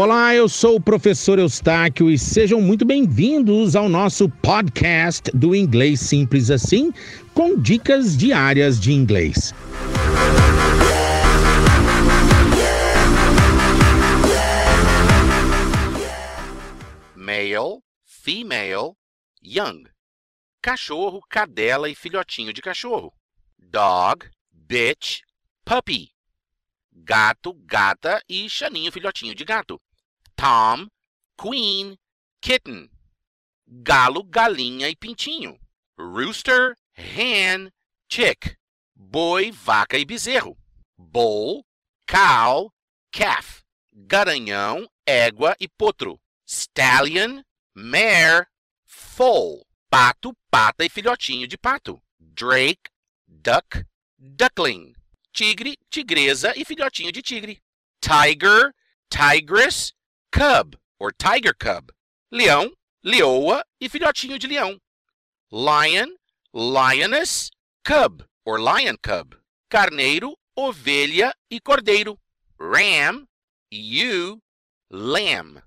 Olá, eu sou o professor Eustáquio e sejam muito bem-vindos ao nosso podcast do Inglês Simples Assim, com dicas diárias de inglês. Male, female, young. Cachorro, cadela e filhotinho de cachorro. Dog, bitch, puppy. Gato, gata e chaninho, filhotinho de gato. Tom, queen, kitten. Galo, galinha e pintinho. Rooster, hen, chick. Boi, vaca e bezerro. Bull, cow, calf. Garanhão, égua e potro. Stallion, mare, foal. Pato, pata e filhotinho de pato. Drake, duck, duckling. Tigre, tigresa e filhotinho de tigre. Tiger, tigress, cub, or tiger cub. Leão, leoa e filhotinho de leão. Lion, lioness, cub, or lion cub. Carneiro, ovelha e cordeiro. Ram, ewe, lamb.